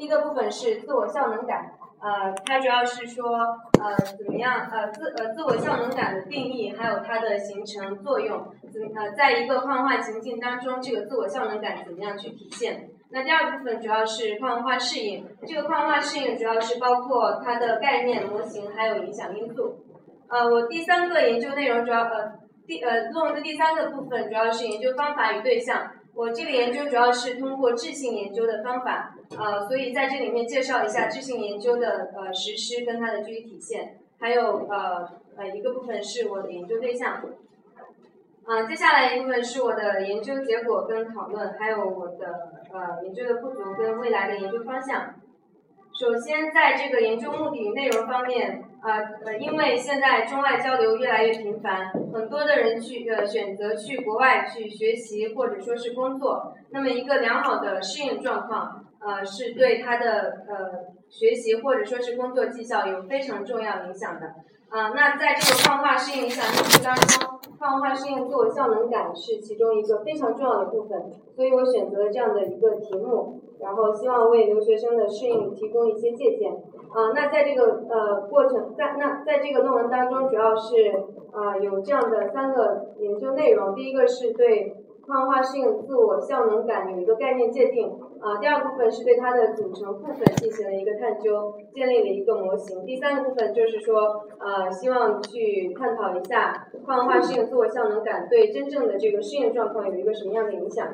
第一个部分是自我效能感，呃，它主要是说呃怎么样呃自呃自我效能感的定义，还有它的形成作用，怎呃在一个矿化情境当中，这个自我效能感怎么样去体现？那第二部分主要是矿文化适应，这个矿文化适应主要是包括它的概念模型，还有影响因素。呃，我第三个研究内容主要呃第呃论文的第三个部分主要是研究方法与对象。我这个研究主要是通过质性研究的方法，呃，所以在这里面介绍一下质性研究的呃实施跟它的具体体现，还有呃呃一个部分是我的研究对象。啊，接下来一部分是我的研究结果跟讨论，还有我的呃研究的不足跟未来的研究方向。首先，在这个研究目的与内容方面，呃呃，因为现在中外交流越来越频繁，很多的人去呃选择去国外去学习或者说是工作，那么一个良好的适应状况，呃，是对他的呃学习或者说是工作绩效有非常重要影响的。啊，那在这个矿化适应影响因素当中，矿化适应自我效能感是其中一个非常重要的部分，所以我选择了这样的一个题目，然后希望为留学生的适应提供一些借鉴。啊，那在这个呃过程，在那在这个论文当中，主要是啊有这样的三个研究内容，第一个是对跨文化适应自我效能感有一个概念界定。啊，第二部分是对它的组成部分进行了一个探究，建立了一个模型。第三个部分就是说，呃，希望去探讨一下跨文化适应自我效能感对真正的这个适应状况有一个什么样的影响。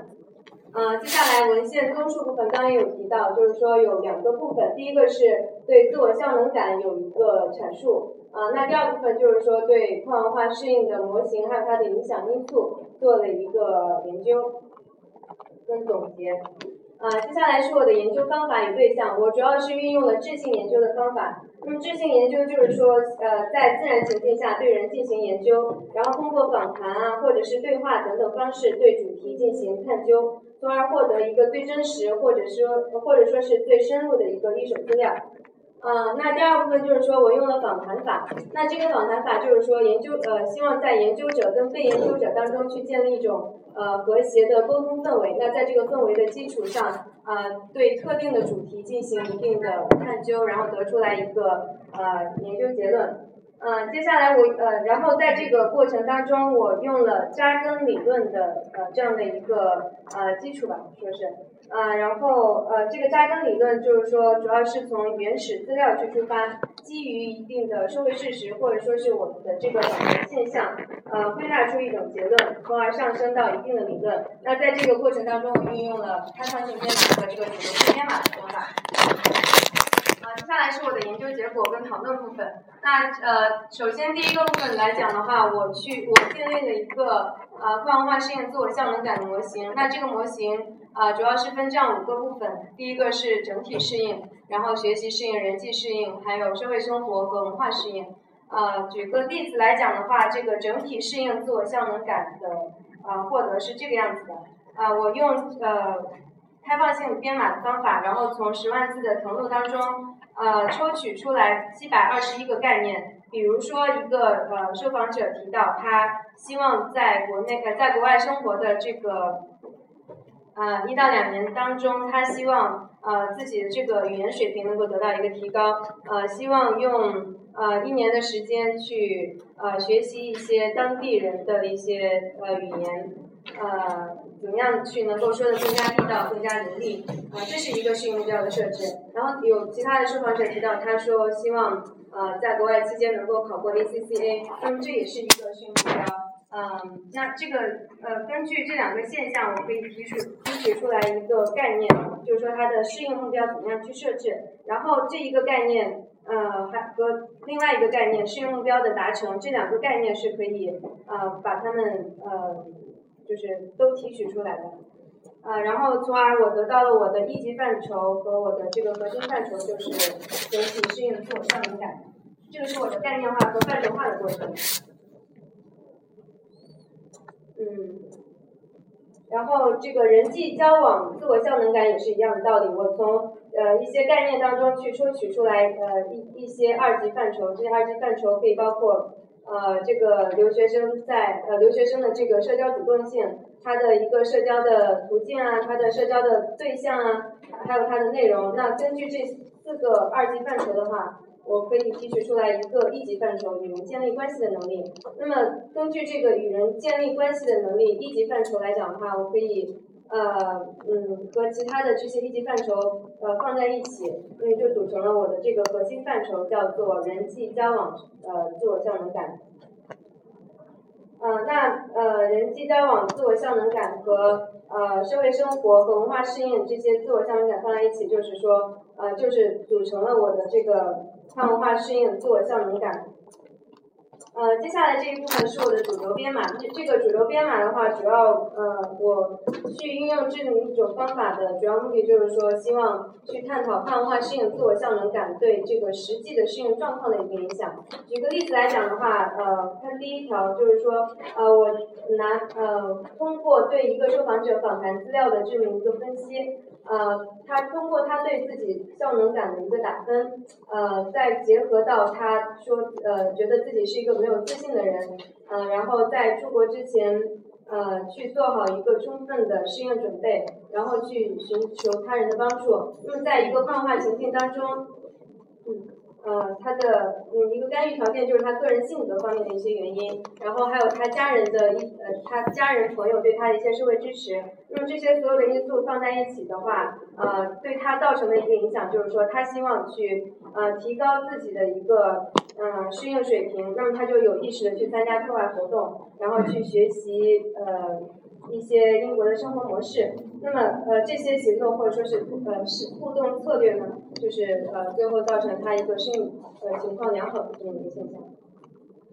呃，接下来文献综述部分刚刚也有提到，就是说有两个部分，第一个是对自我效能感有一个阐述，啊，那第二部分就是说对跨文化适应的模型还有它的影响因素做了一个研究跟总结。呃，接下来是我的研究方法与对象。我主要是运用了质性研究的方法。那么质性研究就是说，呃，在自然情境下对人进行研究，然后通过访谈啊，或者是对话等等方式对主题进行探究，从而获得一个最真实或者说或者说是最深入的一个历史资料。呃，那第二部分就是说我用了访谈法。那这个访谈法就是说研究呃，希望在研究者跟被研究者当中去建立一种。呃，和谐的沟通氛围。那在这个氛围的基础上，呃，对特定的主题进行一定的探究，然后得出来一个呃研究结论。嗯，接下来我呃，然后在这个过程当中，我用了扎根理论的呃这样的一个呃基础吧，说是啊，然后呃这个扎根理论就是说，主要是从原始资料去出发，基于一定的社会事实或者说是我们的这个现象，呃归纳出一种结论，从而上升到一定的理论。那在这个过程当中，我运用了开放性编码和这个主流性编码的方法。啊，接下来是我的研究结果跟讨论部分。那呃，首先第一个部分来讲的话，我去我建立了一个呃矿文化适应自我效能感的模型。那这个模型啊，主要是分这样五个部分。第一个是整体适应，然后学习适应、人际适应，还有社会生活和文化适应。呃，举个例子来讲的话，这个整体适应自我效能感的呃获得是这个样子的。啊，我用呃。开放性编码的方法，然后从十万字的誊录当中，呃，抽取出来七百二十一个概念。比如说，一个呃受访者提到，他希望在国内呃在国外生活的这个呃一到两年当中，他希望呃自己的这个语言水平能够得到一个提高，呃，希望用呃一年的时间去呃学习一些当地人的一些呃语言，呃。怎么样去能够说的更加地道、更加流利啊？这是一个适应目标的设置。然后有其他的受访者提到，他说希望呃在国外期间能够考过 ACCA，那么这也是一个适应目标。嗯，那这个呃根据这两个现象，我可以提出提取出来一个概念，就是说它的适应目标怎么样去设置。然后这一个概念呃还和另外一个概念适应目标的达成，这两个概念是可以呃把它们呃。就是都提取出来的，啊，然后从而我得到了我的一级范畴和我的这个核心范畴，就是整体适应自我效能感。这个是我的概念化和范畴化的过程。嗯，然后这个人际交往自我效能感也是一样的道理。我从呃一些概念当中去抽取出来呃一一些二级范畴，这些二级范畴可以包括。呃，这个留学生在呃留学生的这个社交主动性，他的一个社交的途径啊，他的社交的对象啊，还有他的内容。那根据这四个二级范畴的话，我可以提取出来一个一级范畴与人建立关系的能力。那么根据这个与人建立关系的能力一级范畴来讲的话，我可以呃嗯和其他的这些一级范畴呃放在一起，所以就组成了我的这个核心范畴，叫做人际交往呃自我效能感。呃那呃人际交往自我效能感和呃社会生活和文化适应这些自我效能感放在一起，就是说呃就是组成了我的这个。跨文化适应、自我效能感。呃，接下来这一部分是我的主流编码。这这个主流编码的话，主要呃，我去运用这么一种方法的主要目的就是说，希望去探讨跨文化适应、自我效能感对这个实际的适应状况的一个影响。举个例子来讲的话，呃，看第一条就是说，呃，我拿呃，通过对一个受访者访谈资料的这么一个分析。呃，他通过他对自己效能感的一个打分，呃，再结合到他说，呃，觉得自己是一个没有自信的人，呃，然后在出国之前，呃，去做好一个充分的适应准备，然后去寻求他人的帮助。那么，在一个幻化情境当中，嗯。呃，他的嗯一个干预条件就是他个人性格方面的一些原因，然后还有他家人的一呃他家人朋友对他的一些社会支持，那么这些所有的因素放在一起的话，呃对他造成的一个影响就是说他希望去呃提高自己的一个嗯适应水平，那么他就有意识的去参加课外活动，然后去学习呃。一些英国的生活模式，那么呃这些行动或者说是呃是互动策略呢，就是呃最后造成他一个生意呃情况良好的这么一个现象。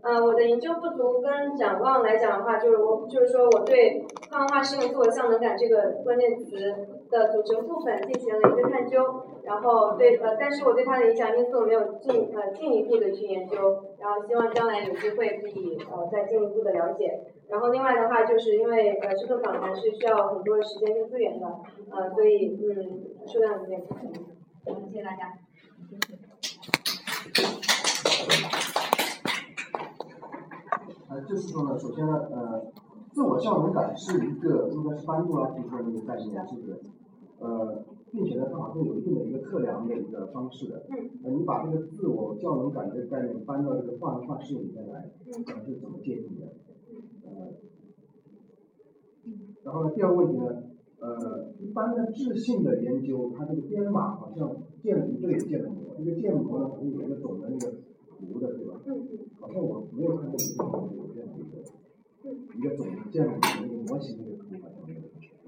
呃我的研究不足跟展望来讲的话，就是我就是说我对跨文化适应自我效能感这个关键词的组成部分进行了一个探究，然后对呃但是我对它的影响因素没有进呃进一步的去研究，然后希望将来有机会可以呃再进一步的了解。然后另外的话，就是因为呃这个访谈是需要很多时间跟资源的，呃，所以嗯数量有点不足。谢谢大家。呃，就是说呢，首先呢，呃，自我效能感是一个应该是班杜拉提出的一个概念，是不是？呃，并且呢，它好像有一定的一个测量的一个方式的。嗯。呃，你把这个自我效能感这个概念搬到这个泛文化适应里面来，呃，是怎么界定的？呃然后呢，第二个问题呢，呃，一般的质性的研究，它这个编码好像建，你这里建模，这个建模呢好像有一个总的那个图的，对吧？嗯好像我没有看过有这样一个，一个总的建筑的一个模型的一个图好像没有。嗯。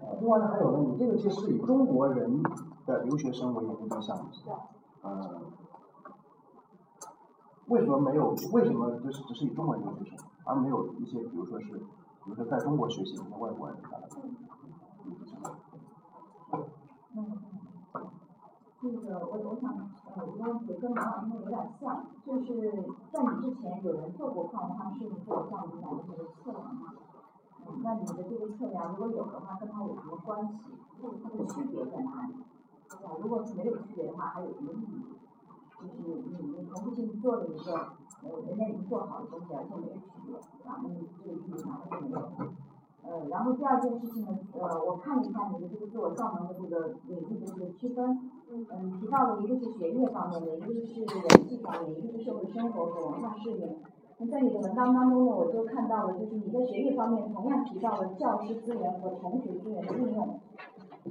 啊，另外呢，还有呢，你这个其实以中国人的留学生为研究对象，呃，为什么没有？为什么就是只是以中国人留学生，而没有一些比如说是？比如说，在中国学习的外国人，嗯，这个我我想呃，我问题跟马老师有点像，就是在你之前有人做过跨文化适应自我效能感的这个测量吗？嗯，那你的这个测量如果有的话，跟它有什么关系？或者它的区别在哪里？对吧？如果是没有区别的话，还有什么意义？就是你你重复性做的一个，呃，人家已经做好的东西，而且没有区别，然后你这个基本上是没有。呃，然后第二件事情呢，呃，我看了一下你的这个自我效能的这个领域的这个区分，嗯，提到了一个是学业方面的，一个是人际方面，一个是社会生活和文化适应。那在你的文章当中呢，我就看到了，就是你在学业方面同样提到了教师资源和同学资源的运用。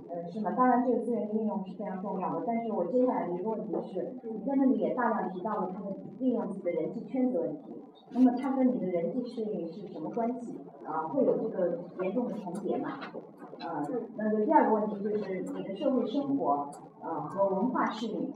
呃，是吗？当然，这个资源的运用是非常重要的。但是我接下来的一个问题是，你在那里也大量提到了他们利用自己的人际圈子问题。那么，它跟你的人际适应是什么关系？啊，会有这个严重的重叠吗？呃，那个第二个问题就是你的社会生活呃和文化适应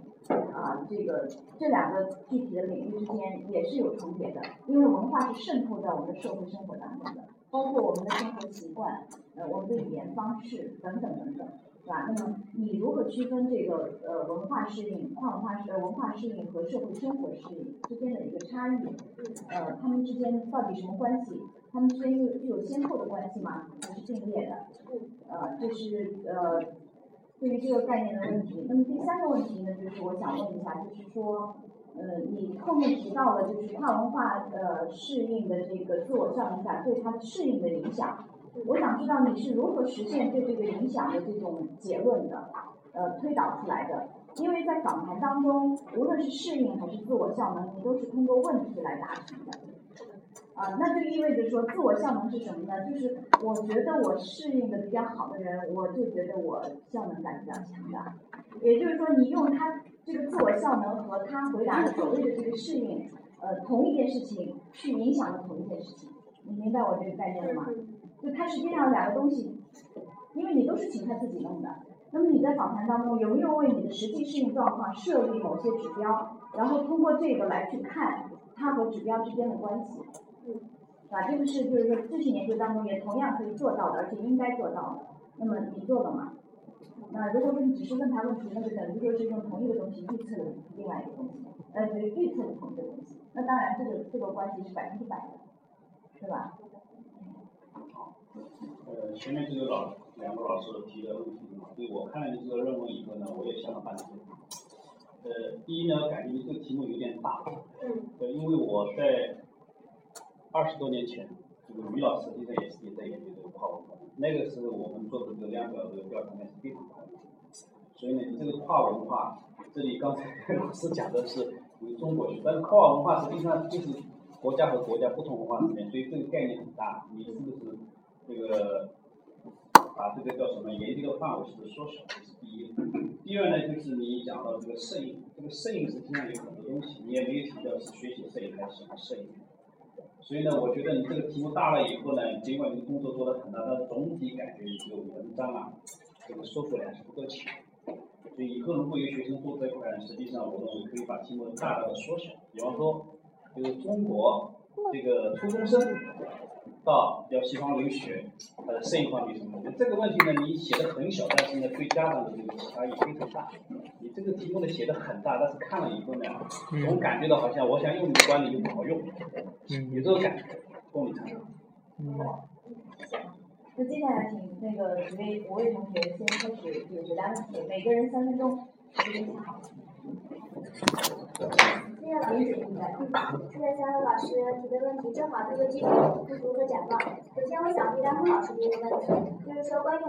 啊，这个这两个具体的领域之间也是有重叠的，因为文化是渗透在我们的社会生活当中的。包括我们的生活习惯，呃，我们的语言方式等等等等，是吧？那么你如何区分这个呃文化适应、跨文化适文化适应和社会生活适应之间的一个差异？呃，他们之间到底什么关系？他们之间又有先后的关系吗？还是并列的？呃，这是呃对于这个概念的问题。那么第三个问题呢，就是我想问一下，就是说。呃，你后面提到了就是跨文化呃适应的这个自我效能感对它的适应的影响，我想知道你是如何实现对这个影响的这种结论的，呃，推导出来的。因为在访谈当中，无论是适应还是自我效能，你都是通过问题来达成的。啊，那就意味着说，自我效能是什么呢？就是我觉得我适应的比较好的人，我就觉得我效能感比较强的。也就是说，你用他这个自我效能和他回答的所谓的这个适应，呃，同一件事情去影响了同一件事情。你明白我这个概念了吗？就它实际上两个东西，因为你都是请他自己弄的。那么你在访谈当中有没有为你的实际适应状况设立某些指标，然后通过这个来去看它和指标之间的关系？啊，这个是就是说知识研究当中也同样可以做到的，而且应该做到的。那么你做了吗？那如果说你只是问他问题，那就等于说是用同一个东西预测了另外一个东西，呃，预测了同一个东西。那当然这个这个关系是百分之百的，是吧？好，呃，前面这个老两个老师提的问题嘛，对我看了你这个论文以后呢，我也想了半天。呃，第一呢，感觉这个题目有点大，嗯，呃，因为我在二十多年前，这个于老师实际上也是也在研究这个跨文化，那个时候我们做的这个量表这个调查呢是非常快的，所以呢，你这个跨文化，这里刚才 老师讲的是为中国学，但是跨文化实际上就是国家和国家不同文化之间，所以这个概念很大，你是不是这个把这个叫什么研究的范围是不是缩小？这是第一。第二呢，就是你讲到这个摄影，这个摄影实际上有很多东西，你也没有强调是学习摄影还是喜欢摄影。所以呢，我觉得你这个题目大了以后呢，尽管你工作做得很大，但总体感觉你这个文章啊，这个说服力还是不够强。所以以后如果有学生做这块，实际上我认为可以把题目大大的缩小。比方说，就是中国这个初中生到要西方留学，他的摄影方面什么？这个问题呢，你写的很小，但是呢，对家长的这个启发也非常大。你这个题目呢写的很大，但是看了以后呢，总感觉到好像我想用你的观点又不好用，有这种感觉，供你参考。好。那接下来请那个几位五位同学先开始解决答问题，每个人三分钟，时间掐好。谢谢老师，谢谢三位老师提的问题，正好这个基础不足和展望。首先，我想回答孟老师的一个问题，就是说关于。